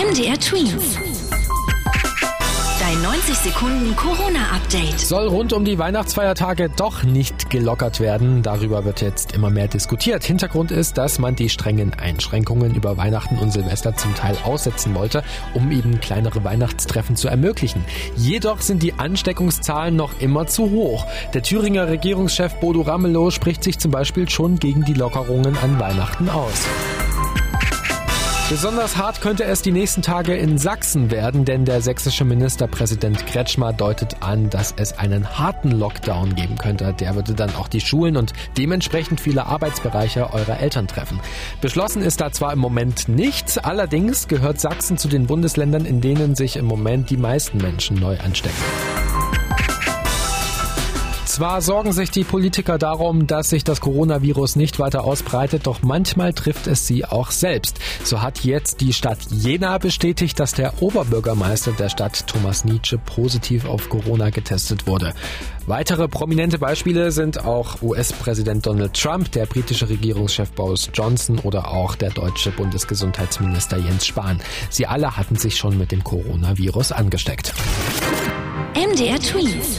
MDR Twins. Dein 90 Sekunden Corona-Update. Soll rund um die Weihnachtsfeiertage doch nicht gelockert werden. Darüber wird jetzt immer mehr diskutiert. Hintergrund ist, dass man die strengen Einschränkungen über Weihnachten und Silvester zum Teil aussetzen wollte, um eben kleinere Weihnachtstreffen zu ermöglichen. Jedoch sind die Ansteckungszahlen noch immer zu hoch. Der Thüringer Regierungschef Bodo Ramelow spricht sich zum Beispiel schon gegen die Lockerungen an Weihnachten aus. Besonders hart könnte es die nächsten Tage in Sachsen werden, denn der sächsische Ministerpräsident Kretschmer deutet an, dass es einen harten Lockdown geben könnte. Der würde dann auch die Schulen und dementsprechend viele Arbeitsbereiche eurer Eltern treffen. Beschlossen ist da zwar im Moment nichts, allerdings gehört Sachsen zu den Bundesländern, in denen sich im Moment die meisten Menschen neu anstecken. Zwar sorgen sich die Politiker darum, dass sich das Coronavirus nicht weiter ausbreitet, doch manchmal trifft es sie auch selbst. So hat jetzt die Stadt Jena bestätigt, dass der Oberbürgermeister der Stadt Thomas Nietzsche positiv auf Corona getestet wurde. Weitere prominente Beispiele sind auch US-Präsident Donald Trump, der britische Regierungschef Boris Johnson oder auch der deutsche Bundesgesundheitsminister Jens Spahn. Sie alle hatten sich schon mit dem Coronavirus angesteckt. MDR Twins.